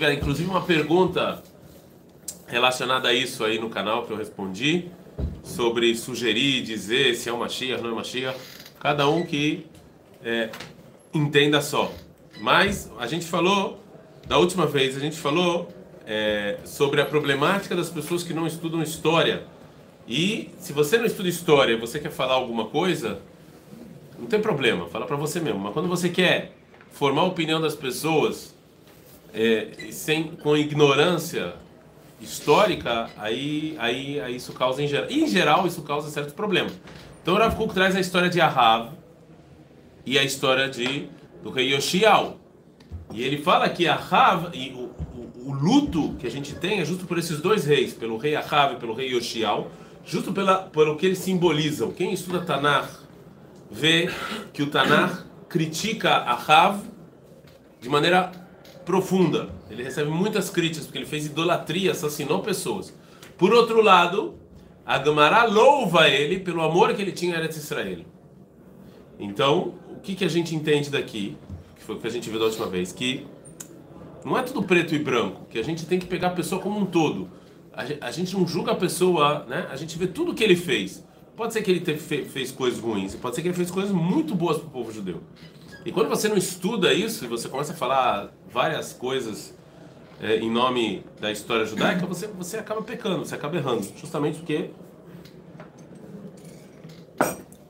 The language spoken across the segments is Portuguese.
inclusive uma pergunta relacionada a isso aí no canal que eu respondi sobre sugerir, dizer se é uma Mashiach, não é uma Mashiach. Cada um que é, entenda só. Mas a gente falou, da última vez, a gente falou é, sobre a problemática das pessoas que não estudam história. E se você não estuda história você quer falar alguma coisa, não tem problema, fala para você mesmo. Mas quando você quer formar a opinião das pessoas é, sem com ignorância histórica, aí, aí, aí isso causa em geral, em geral isso causa certos problemas. Então o Rav Kuk traz a história de Ahav e a história de do rei Yoshiao. E ele fala que Ahav e o, o, o, luto que a gente tem é justo por esses dois reis, pelo rei Ahav e pelo rei Yoshiao, justo pela, pelo que eles simbolizam. Quem estuda Tanakh vê que o Tanakh critica Ahav de maneira profunda. Ele recebe muitas críticas porque ele fez idolatria, assassinou pessoas. Por outro lado, a louva ele pelo amor que ele tinha a Eretz Israel. Então, o que, que a gente entende daqui, que foi o que a gente viu da última vez, que não é tudo preto e branco, que a gente tem que pegar a pessoa como um todo. A gente não julga a pessoa, né? A gente vê tudo que ele fez. Pode ser que ele fez coisas ruins, pode ser que ele fez coisas muito boas para o povo judeu. E quando você não estuda isso e você começa a falar várias coisas é, em nome da história judaica, você, você acaba pecando, você acaba errando. Justamente porque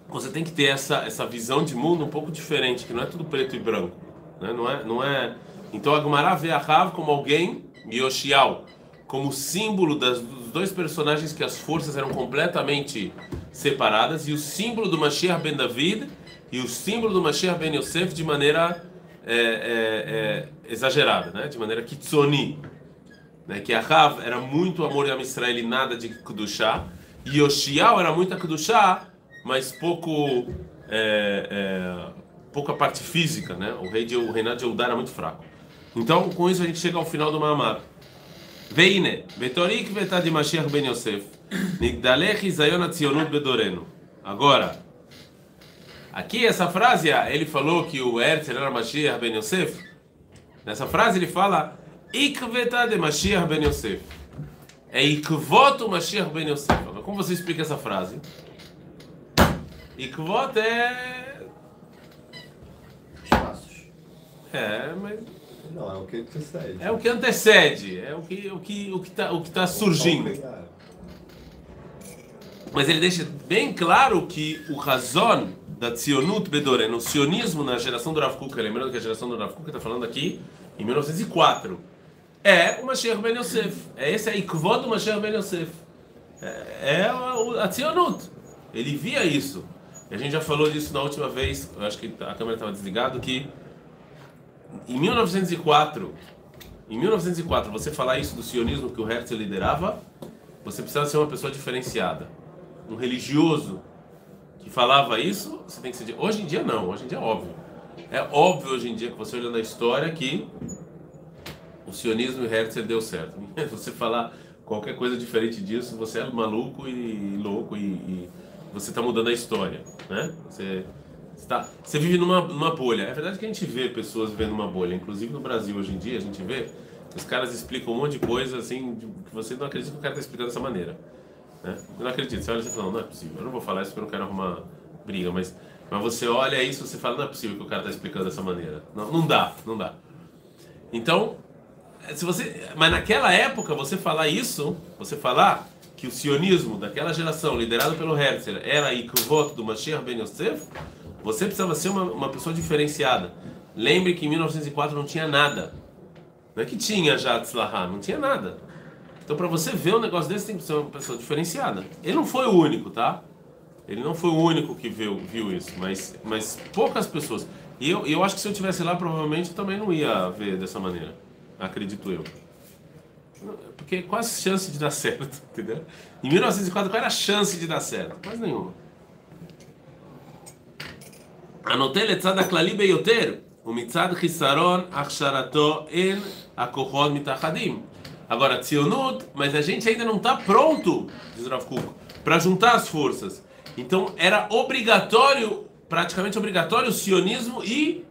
você tem que ter essa, essa visão de mundo um pouco diferente, que não é tudo preto e branco. Né? Não, é, não é... Então a Gemara vê a Rav como alguém, Yoshiao, como símbolo das, dos dois personagens que as forças eram completamente separadas, e o símbolo do Mashiach ben David e o símbolo do Mashiach ben Yosef de maneira é, é, é, exagerada, né? de maneira kitsoni. Né? Que Rav era muito amor a Israel e nada de Kedushá, e Yoshiao era muita Kedushá, mas pouco é, é, pouca parte física, né? O rei de, o reinado de Eudá era muito fraco. Então, com isso a gente chega ao final do Mahamar. Veine, Betorik vetad Mashiach ben Yosef, Nigdalech Izayon Atzionut bedoreno. Agora, aqui essa frase, ele falou que o Herzl era Mashiach ben Yosef. Nessa frase ele fala Ikvetad Mashiach ben Yosef. É Ikvot Mashiach ben Yosef. Como você explica essa frase? Ikvot é. Espaços. É, mas. Não, é o que antecede. É o que antecede, é o que o que o que está o que tá surgindo. Mas ele deixa bem claro que o razão da Tzionut Bedoren, o sionismo na geração do Rav Kuk, lembrando que a geração do Rav Kuk está falando aqui em 1904, é o Mashiach Ben Yosef. É esse é Ikvot do Mashiach Ben Yosef. É, é a, a Tzionut. Ele via isso. A gente já falou disso na última vez, eu acho que a câmera estava desligada, que em 1904, em 1904, você falar isso do sionismo que o Herzl liderava, você precisa ser uma pessoa diferenciada. Um religioso falava isso, você tem que ser. Hoje em dia não, hoje em dia é óbvio. É óbvio hoje em dia que você olhando a história que o sionismo e o Herzl deu certo. Você falar qualquer coisa diferente disso, você é maluco e louco e, e você está mudando a história, né? Você está, você vive numa, numa bolha. É verdade que a gente vê pessoas vivendo uma bolha, inclusive no Brasil hoje em dia a gente vê os caras explicam um monte de coisa assim que você não acredita que o cara está explicando dessa maneira. Né? Eu não acredito. Você olha e fala, não é possível. Eu não vou falar isso porque eu não quero arrumar briga, mas mas você olha isso e você fala, não é possível que o cara está explicando dessa maneira. Não, não dá, não dá. Então, se você, mas naquela época você falar isso, você falar que o sionismo daquela geração, liderado pelo Herzl, era aí que o voto do Mashiach Ben Yosef, você precisava ser uma, uma pessoa diferenciada. Lembre que em 1904 não tinha nada. Não é que tinha já Tzlahá, não tinha nada. Então, para você ver um negócio desse, tem que ser uma pessoa diferenciada. Ele não foi o único, tá? Ele não foi o único que viu, viu isso, mas, mas poucas pessoas. E eu, eu acho que se eu tivesse lá, provavelmente eu também não ia ver dessa maneira. Acredito eu. Porque qual a chance de dar certo, entendeu? Em 1904, qual era a chance de dar certo? Quase nenhuma. הנוטה לצד הכללי ביותר, ומצד חיסרון הכשרתו אין הכוחות מתאחדים. Agora, tzionut, mas a gente ainda não está pronto, diz Rav Kuk, para juntar as forças. Então, era obrigatório, praticamente obrigatório, o sionismo e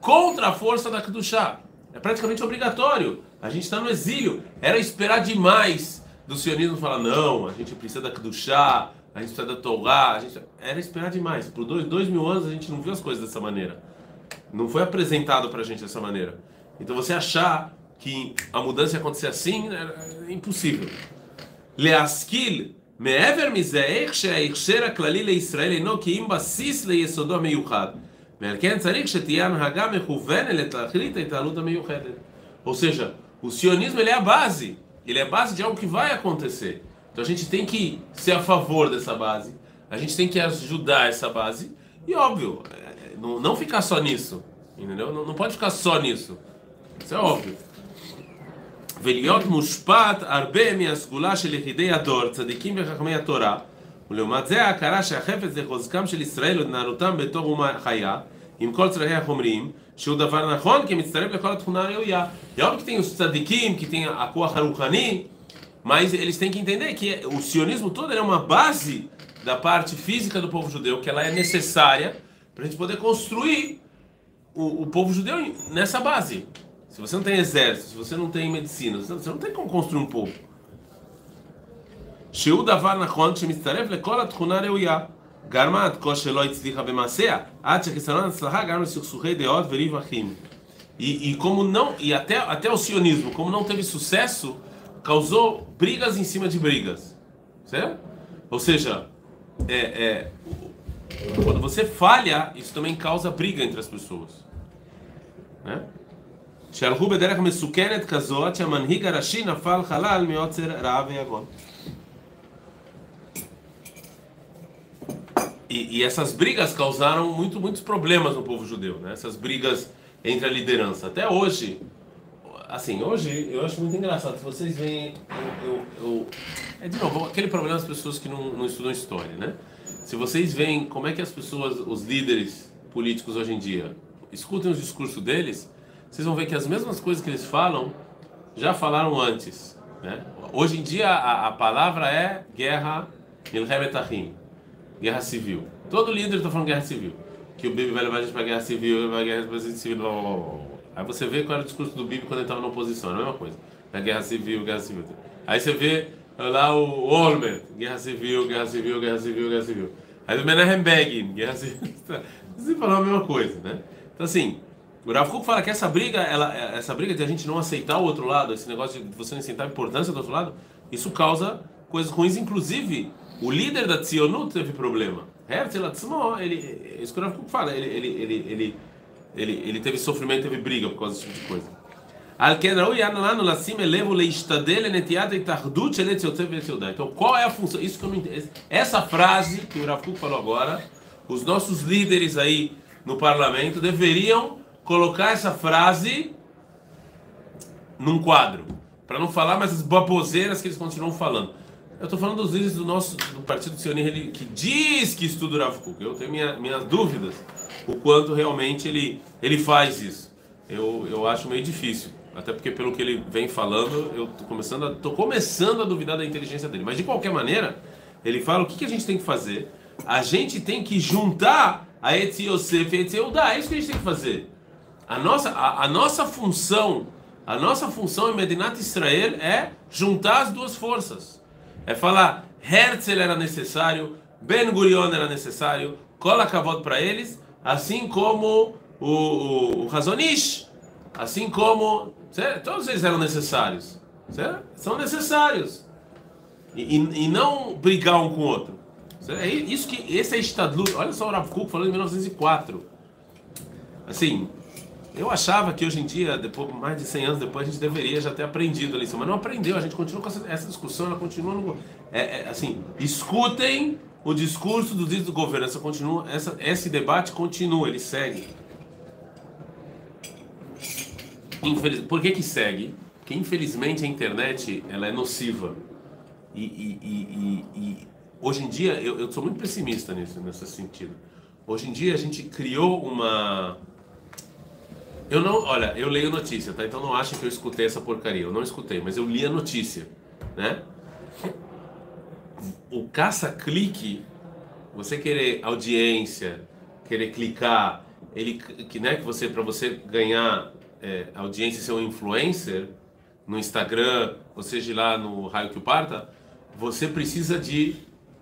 contra a força da Kedushá. É praticamente obrigatório A gente está no exílio. Era esperar demais do sionismo falar, não, a gente precisa da chá, a gente precisa da Torá. A gente... Era esperar demais. Por dois, dois mil anos a gente não viu as coisas dessa maneira. Não foi apresentado para a gente dessa maneira. Então você achar que a mudança ia acontecer assim é impossível. Leaskil, מעבר מזה, איך שההכשר הכללי לישראל אינו כי אם בסיס ליסודו המיוחד. ועל כן צריך שתהיה הנהגה מכוונת להחליט ההתנהלות המיוחדת. Ou seja, o sionismo ele é a base. Ele é a base de algo que vai acontecer. Então a gente tem que ser a favor dessa base. A gente tem que ajudar essa base. E óbvio, não, não ficar só nisso. Entendeu? Não, não pode ficar só nisso. Isso é óbvio. ולהיות מושפט הרבה מהסגולה של יחידי הדור, צדיקים וחכמי התורה, ולעומת זה ההכרה שהחפץ זה חוזקם של ישראל ונערותם בתור אומה חיה, עם כל צרכי החומריים, שהוא דבר נכון כי מצטרף לכל התכונה הראויה. É óbvio que tem os tzadikim, que tem a Koach Haruchani, mas eles têm que entender que o sionismo todo é uma base da parte física do povo judeu, que ela é necessária para a gente poder construir o, o povo judeu nessa base. Se você não tem exército, se você não tem medicina, você não tem como construir um povo. שהוא דבר נכון שמצטרף לכל התכונה הראויה. גרמה עד כה שלא הצליחה במעשיה, עד שחיסרון הצלחה גרם לסכסוכי דעות וריב אחים. E, e como não, e até, até o sionismo, como não teve sucesso, causou brigas em cima de brigas. Certo? Ou seja, é, é, quando você falha, isso também causa briga entre as pessoas. Né? שהלכו בדרך מסוכנת כזאת שהמנהיג הראשי נפל חלל מעוצר רעב ויגון. E, e, essas brigas causaram muito, muitos problemas no povo judeu, né? Essas brigas entre a liderança. Até hoje, assim, hoje eu acho muito engraçado. Se vocês veem, eu, eu, eu, é de novo aquele problema das pessoas que não, não estudam história, né? Se vocês veem como é que as pessoas, os líderes políticos hoje em dia, escutem os discursos deles, vocês vão ver que as mesmas coisas que eles falam já falaram antes. Né? Hoje em dia a, a palavra é guerra, guerra civil. Todo líder está falando guerra civil. Que o Bibi vai levar a gente para guerra civil, vai guerra civil. Blá, blá, blá. Aí você vê qual era o discurso do Bibi quando ele estava na oposição, é a mesma coisa. É guerra civil, guerra civil. Aí você vê lá o Olmert, guerra civil, guerra civil, guerra civil, guerra civil. Aí o Menachem Begin, guerra civil. Você falou a mesma coisa, né? Então assim, o Rav Kuk fala que essa briga, ela, essa briga de a gente não aceitar o outro lado, esse negócio de você não aceitar a importância do outro lado, isso causa coisas ruins. Inclusive, o líder da Tzionut teve problema. Herzl Atzmo, ele, isso que o Rav Kuk fala, ele, ele, ele, ele, ele, teve sofrimento, teve briga por causa desse tipo de coisa. Então, qual é a função? Isso que eu não entendo. Essa frase que o Rav falou agora, os nossos líderes aí no parlamento deveriam colocar essa frase num quadro, para não falar mais as baboseiras que eles continuam falando. Eu estou falando dos líderes do nosso do Partido Sionista que diz que estuda o Rav Kuk. Eu tenho minha, minhas dúvidas o quanto realmente ele, ele faz isso. Eu, eu acho meio difícil. Até porque pelo que ele vem falando, eu estou começando, a, tô começando a duvidar da inteligência dele. Mas de qualquer maneira, ele fala o que, que a gente tem que fazer. A gente tem que juntar a Etzi Yosef e a Etzi É isso que a gente tem que fazer. A nossa, a, a, nossa função, a nossa função em Medinat Israel é juntar as duas forças. É falar, Herzl era necessário, Ben Gurion era necessário, cola Kavod para eles, assim como o, o, o Razonish, assim como. Certo? Todos eles eram necessários. Certo? São necessários. E, e, e, não brigar um com o outro. Certo? É isso que esse é Estadlut. Olha só o Rav Kuk falando em 1904. Assim, eu achava que hoje em dia, depois mais de 100 anos depois, a gente deveria já ter aprendido a lição, mas não aprendeu. A gente continua com essa, essa discussão, ela continua no, é, é, assim, escutem o discurso dos líderes do governo. Essa continua, essa, esse debate continua, ele segue. Infeliz, por que que segue? Porque infelizmente a internet ela é nociva e, e, e, e hoje em dia eu, eu sou muito pessimista nisso, nesse sentido. Hoje em dia a gente criou uma eu não, olha, eu leio notícia, tá? Então não acha que eu escutei essa porcaria. Eu não escutei, mas eu li a notícia, né? O caça-clique, você querer audiência, querer clicar, ele que né, que você para você ganhar é, audiência ser um influencer, no Instagram, ou seja lá no Raio que o Parta, você precisa de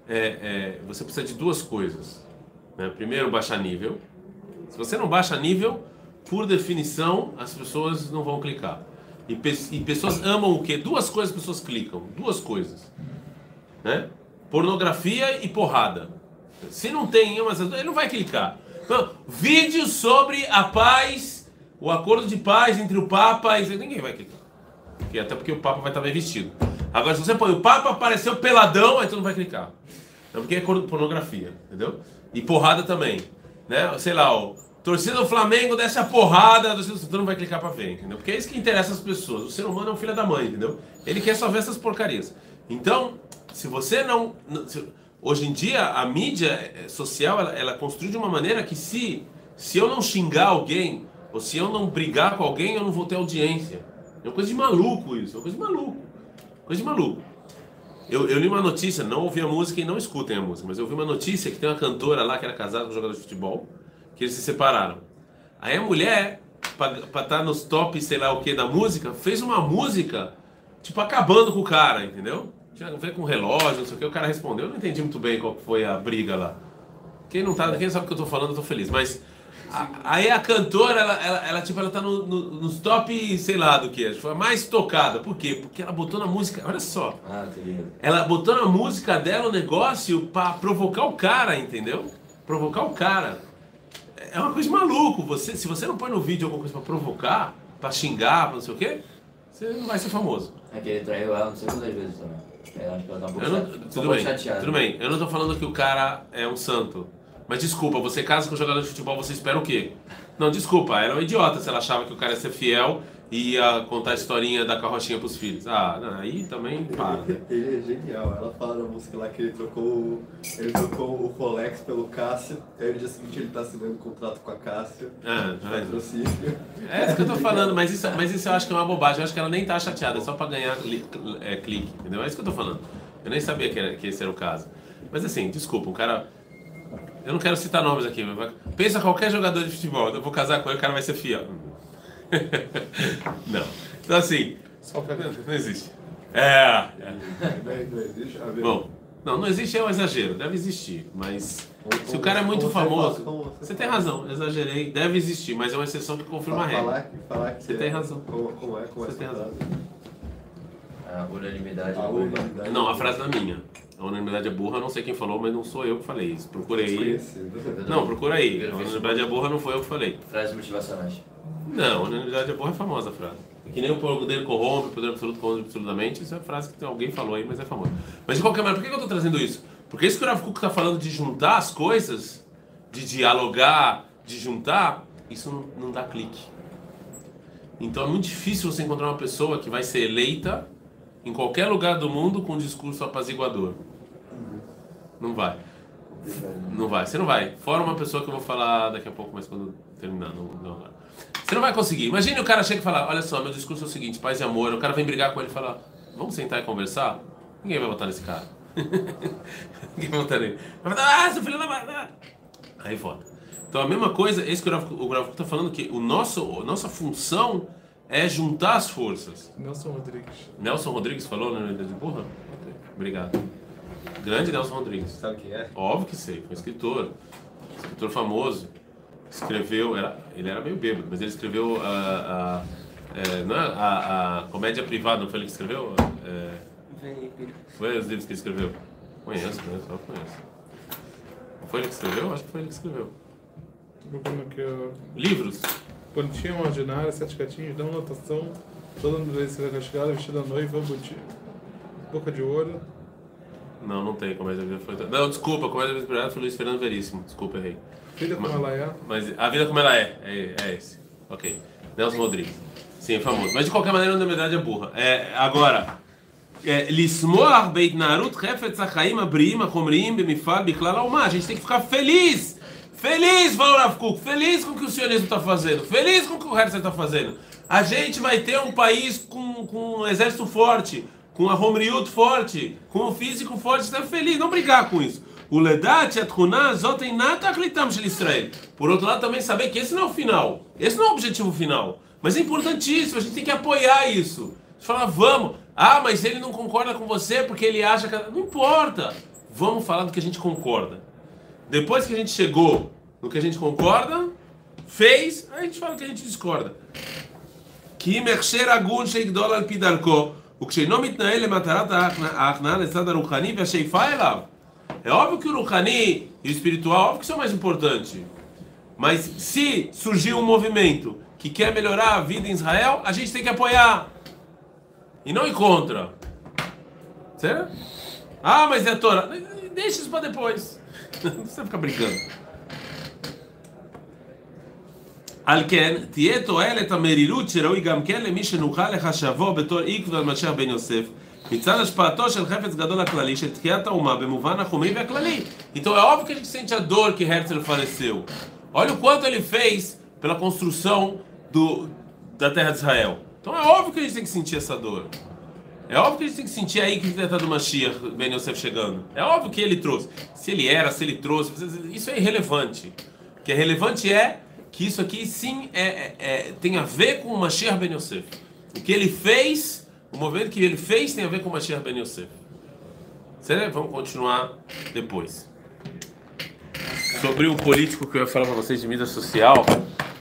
é, é, você precisa de duas coisas. Né? Primeiro, baixar nível. Se você não baixa nível, por definição, as pessoas não vão clicar. E, pe e pessoas amam o quê? Duas coisas as pessoas clicam. Duas coisas. Né? Pornografia e porrada. Se não tem uma, ele não vai clicar. Então, vídeo sobre a paz, o acordo de paz entre o Papa e ninguém vai clicar. Até porque o Papa vai estar bem vestido. Agora, se você põe o Papa apareceu peladão, aí tu não vai clicar. Não, porque é pornografia, entendeu? E porrada também. Né? Sei lá, o torcida do Flamengo desce a porrada, tu não vai clicar pra ver, entendeu? Porque é isso que interessa as pessoas. O ser humano é um filho da mãe, entendeu? Ele quer só ver essas porcarias. Então, se você não. Se, hoje em dia, a mídia eh, social ela, ela construi de uma maneira que se, se eu não xingar alguém, ou se eu não brigar com alguém, eu não vou ter audiência. É uma coisa de maluco isso, é uma coisa de maluco. Coisa de maluco. Eu, eu li uma notícia, não ouvi a música e não escutem a música, mas eu vi uma notícia que tem uma cantora lá que era casada com um jogador de futebol, que eles se separaram. Aí a mulher, para estar tá nos tops, sei lá o que, da música, fez uma música, tipo, acabando com o cara, entendeu? Veio com relógio, não sei o que, o cara respondeu. Eu não entendi muito bem qual foi a briga lá. Quem não tá, quem sabe o que eu tô falando, eu tô feliz. Mas a, aí a cantora, ela, ela, ela, tipo, ela tá no, no, nos top, sei lá do que, foi a mais tocada. Por quê? Porque ela botou na música, olha só. Ah, ela botou na música dela o negócio para provocar o cara, entendeu? Provocar o cara. É uma coisa de maluco. Você, se você não põe no vídeo alguma coisa para provocar, para xingar, pra não sei o quê, você não vai ser famoso. É que ele traiu ela não sei quantas vezes também. Eu acho que ela tá um pouco, não, tudo bem, chateada. Tudo bem, eu não tô falando que o cara é um santo. Mas desculpa, você casa com um jogador de futebol, você espera o quê? Não, desculpa, ela é um idiota se ela achava que o cara ia ser fiel e ia contar a historinha da carrochinha pros filhos. Ah, não, aí também para. Né? Ele é genial. Ela fala na música lá que ele trocou, ele trocou o Rolex pelo Cássio, aí no dia seguinte ele tá assinando um contrato com a Cássio. Ah, é isso que eu tô falando, mas isso, mas isso eu acho que é uma bobagem. Eu acho que ela nem tá chateada, é só pra ganhar é, clique, entendeu? É isso que eu tô falando. Eu nem sabia que, era, que esse era o caso. Mas assim, desculpa, um cara eu não quero citar nomes aqui, mas pensa qualquer jogador de futebol, eu vou casar com ele, o cara vai ser fiel. não. Então assim, não, existe. É. é. Bom, não, não existe é um exagero, deve existir, mas se o cara é muito famoso, você tem razão, exagerei, deve existir, mas é uma exceção que confirma a regra. Você tem razão. Como é, como é você tem razão. A unanimidade. Não, a frase é minha. A unanimidade é burra, não sei quem falou, mas não sou eu que falei isso. Procurei. Não, procura aí. A unanimidade é burra, não foi eu que falei. Frases motivacionais. Não, a unanimidade é burra é famosa a frase. Que nem o poder corrompe, o poder absoluto corrompe absolutamente. Isso é frase que alguém falou aí, mas é famosa. Mas de qualquer maneira, por que eu estou trazendo isso? Porque isso que o Rav Kuk está falando de juntar as coisas, de dialogar, de juntar, isso não, não dá clique. Então é muito difícil você encontrar uma pessoa que vai ser eleita em qualquer lugar do mundo com um discurso apaziguador. Não vai. Não vai. Você não vai. Fora uma pessoa que eu vou falar daqui a pouco, mas quando terminar. Não, não. Você não vai conseguir. Imagine o cara chega e fala: Olha só, meu discurso é o seguinte: paz e amor. O cara vem brigar com ele e fala: Vamos sentar e conversar? Ninguém vai votar nesse cara. Ninguém vai votar nele. Vai falar: Ah, seu filho da. Aí foda. Então a mesma coisa, esse que o Gravo está falando, que o nosso, a nossa função é juntar as forças. Nelson Rodrigues. Nelson Rodrigues falou na Unidade de Burra? Obrigado. Grande Nelson Rodrigues. Sabe quem é? Óbvio que sei, foi escritor. Escritor famoso. Escreveu, era, ele era meio bêbado, mas ele escreveu a, a, é, não é, a, a comédia privada, não foi ele que escreveu? É, foi os livros que ele escreveu. Conheço, conheço, só conheço. Não foi ele que escreveu? Acho que foi ele que escreveu. Livros? Pontinha ordinária, sete catinhos, dão notação. Toda mulher será castigada, vestida noiva, botinha, boca de ouro. Não, não tem comédia bisbilhada. Não, desculpa, comédia bisbilhada foi Luiz Fernando Veríssimo. Desculpa, errei. Vida como ela é. Mas a vida como ela é. É, é esse. Ok. Nelson Rodrigues. Sim, é famoso. Mas de qualquer maneira, na verdade, é burra. É, agora. É, Lismoar beit narut refetz achaim abrim achomrim bemifal biclal. A gente tem que ficar feliz Feliz, falou Rav feliz com o que o sionismo está fazendo, feliz com o que o Herzl está fazendo. A gente vai ter um país com, com um exército forte, com a Romriut forte, com um físico forte, está feliz, não brigar com isso. O Ledat, Atchunah, Zotem, Nataklitam Israel. Por outro lado, também saber que esse não é o final, esse não é o objetivo final, mas é importantíssimo, a gente tem que apoiar isso. gente fala, vamos. Ah, mas ele não concorda com você porque ele acha que. Não importa. Vamos falar do que a gente concorda. Depois que a gente chegou no que a gente concorda, fez, aí a gente fala que a gente discorda. כי מכשר הגון שיגדול על פי דרכו, וכשאינו מתנהל למטרת ההכנעה לצד הרוחני והשאיפה אליו. É óbvio que o Ruhani e o espiritual, óbvio que são mais importantes. Mas se surgir um movimento que quer melhorar a vida em Israel, a gente tem que apoiar. E não ir contra. Certo? Ah, mas é a Torá. Deixa isso para depois. Não precisa ficar brincando. על כן, תהיה תועלת המרירות שראוי גם כן למי שנוכל לחשבו בתור עקב על משיח בן יוסף, מצד השפעתו של חפץ גדול הכללי של תקיעת האומה במובן החומי והכללי. Então é óbvio que a gente sente a dor que Herzl faleceu. Olha o quanto ele fez pela construção do, da terra de Israel. Então é óbvio que a gente tem que sentir essa dor. É óbvio que a gente tem que sentir aí que está do Mashiach, Ben Yosef chegando. É óbvio que ele trouxe. Se ele era, se ele trouxe, isso é irrelevante. O que é relevante é que isso aqui sim é, é, é, tem a ver com o Mashiach Ben Yosef. O que ele fez, o movimento que ele fez tem a ver com o Mashiach Ben Yosef. Certo? Vamos continuar depois. Sobre o político que eu ia falar para vocês de mídia social.